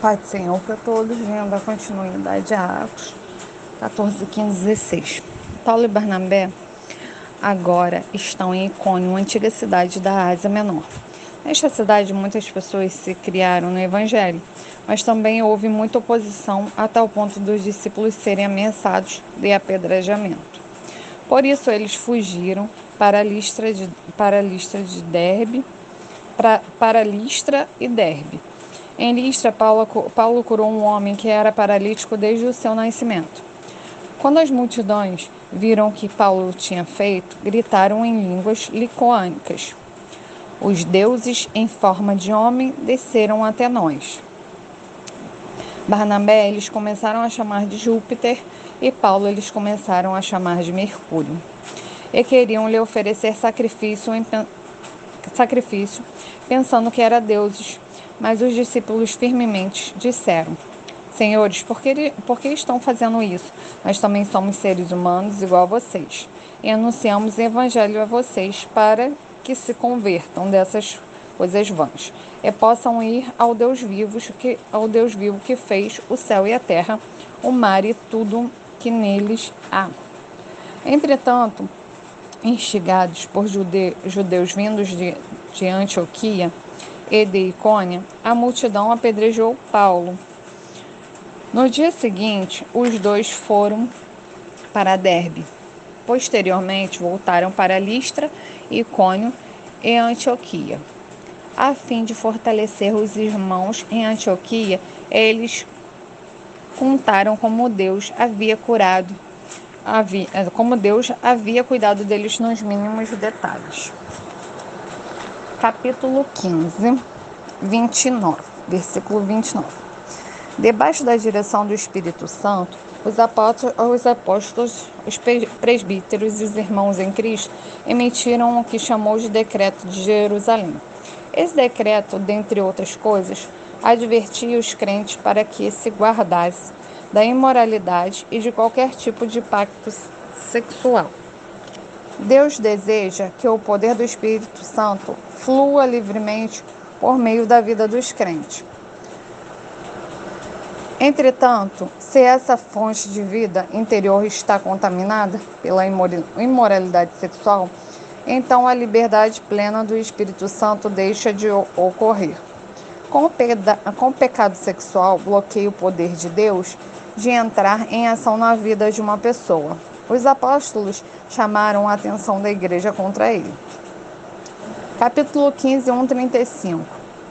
Pai do Senhor para todos, vendo a continuidade a Atos 14, 15, 16. Paulo e Barnabé agora estão em Icônio, antiga cidade da Ásia Menor. Nesta cidade, muitas pessoas se criaram no Evangelho, mas também houve muita oposição a tal ponto dos discípulos serem ameaçados de apedrejamento. Por isso, eles fugiram para Listra de, para Listra de Derbe, para, para Listra e Derbe em Listra, Paulo, curou um homem que era paralítico desde o seu nascimento. Quando as multidões viram o que Paulo tinha feito, gritaram em línguas licoânicas. Os deuses em forma de homem desceram até nós. Barnabé eles começaram a chamar de Júpiter e Paulo eles começaram a chamar de Mercúrio. E queriam lhe oferecer sacrifício, sacrifício pensando que era deuses mas os discípulos firmemente disseram: Senhores, por que, por que estão fazendo isso? Nós também somos seres humanos igual a vocês. E anunciamos o evangelho a vocês para que se convertam dessas coisas vãs e possam ir ao Deus vivo que ao Deus vivo que fez o céu e a terra, o mar e tudo que neles há. Entretanto, instigados por jude, judeus vindos de, de Antioquia, e de Icônia, a multidão apedrejou Paulo. No dia seguinte, os dois foram para Derbe. Posteriormente, voltaram para Listra, Icônio e Antioquia. A fim de fortalecer os irmãos em Antioquia, eles contaram como Deus havia curado, havia, como Deus havia cuidado deles nos mínimos detalhes capítulo 15, 29, versículo 29. Debaixo da direção do Espírito Santo, os apóstolos, os apóstolos, os presbíteros e os irmãos em Cristo emitiram o que chamou de Decreto de Jerusalém. Esse decreto, dentre outras coisas, advertia os crentes para que se guardassem da imoralidade e de qualquer tipo de pacto sexual. Deus deseja que o poder do Espírito Santo flua livremente por meio da vida dos crentes. Entretanto, se essa fonte de vida interior está contaminada pela imoralidade sexual, então a liberdade plena do Espírito Santo deixa de ocorrer. Com o, com o pecado sexual, bloqueia o poder de Deus de entrar em ação na vida de uma pessoa. Os apóstolos chamaram a atenção da igreja contra ele. Capítulo 15, 1, 35.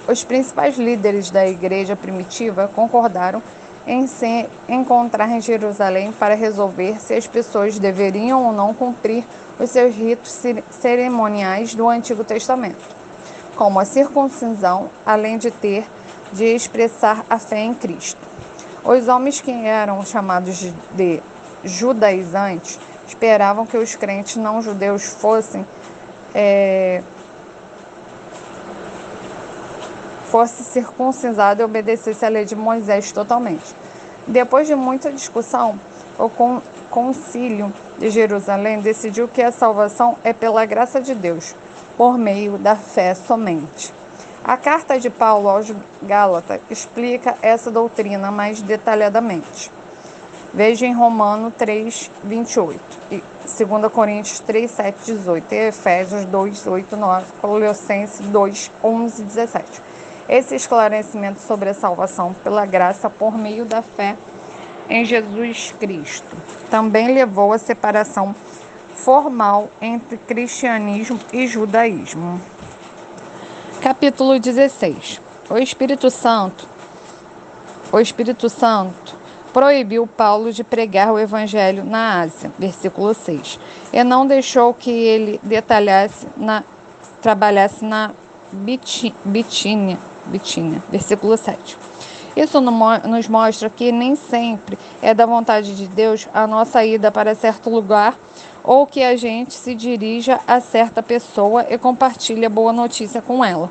Os principais líderes da igreja primitiva concordaram em se encontrar em Jerusalém para resolver se as pessoas deveriam ou não cumprir os seus ritos cerimoniais do Antigo Testamento, como a circuncisão, além de ter de expressar a fé em Cristo. Os homens que eram chamados de judaizantes esperavam que os crentes não judeus fossem é, fosse circuncisado e obedecesse à lei de Moisés totalmente. Depois de muita discussão, o concílio de Jerusalém decidiu que a salvação é pela graça de Deus, por meio da fé somente. A carta de Paulo aos Gálatas explica essa doutrina mais detalhadamente. Veja em Romano 3, 28, e 2 Coríntios 3, 7, 18, e Efésios 2, 8, 9, Colossenses 2, 11 e 17. Esse esclarecimento sobre a salvação pela graça por meio da fé em Jesus Cristo também levou à separação formal entre cristianismo e judaísmo. Capítulo 16. O Espírito Santo o Espírito Santo proibiu Paulo de pregar o evangelho na Ásia, versículo 6, e não deixou que ele detalhasse na trabalhasse na Bitínia, Bitínia, versículo 7. Isso nos mostra que nem sempre é da vontade de Deus a nossa ida para certo lugar ou que a gente se dirija a certa pessoa e compartilhe a boa notícia com ela.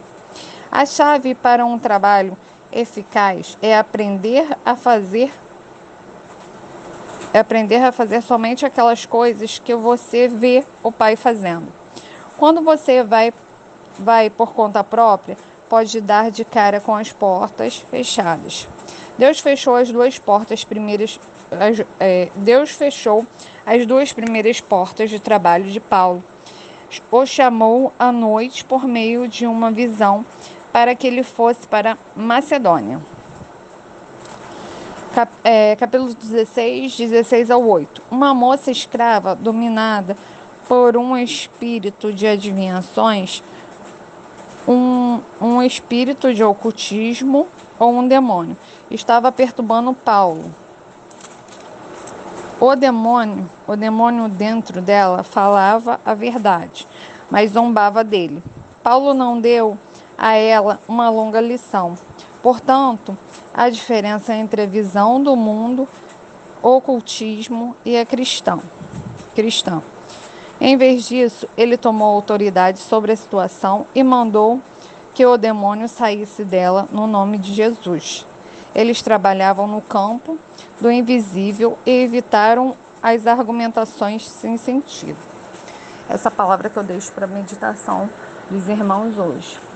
A chave para um trabalho eficaz é aprender a fazer é aprender a fazer somente aquelas coisas que você vê o pai fazendo. Quando você vai vai por conta própria, pode dar de cara com as portas fechadas. Deus fechou as duas portas primeiras. As, é, Deus fechou as duas primeiras portas de trabalho de Paulo. O chamou à noite por meio de uma visão para que ele fosse para Macedônia. Cap, é, capítulo 16, 16 ao 8. Uma moça escrava dominada por um espírito de adivinhações, um, um espírito de ocultismo ou um demônio estava perturbando Paulo. O demônio, o demônio dentro dela falava a verdade, mas zombava dele. Paulo não deu a ela uma longa lição. Portanto, a diferença entre a visão do mundo, ocultismo e a cristão. cristão. Em vez disso, ele tomou autoridade sobre a situação e mandou que o demônio saísse dela no nome de Jesus. Eles trabalhavam no campo do invisível e evitaram as argumentações sem sentido. Essa palavra que eu deixo para meditação dos irmãos hoje.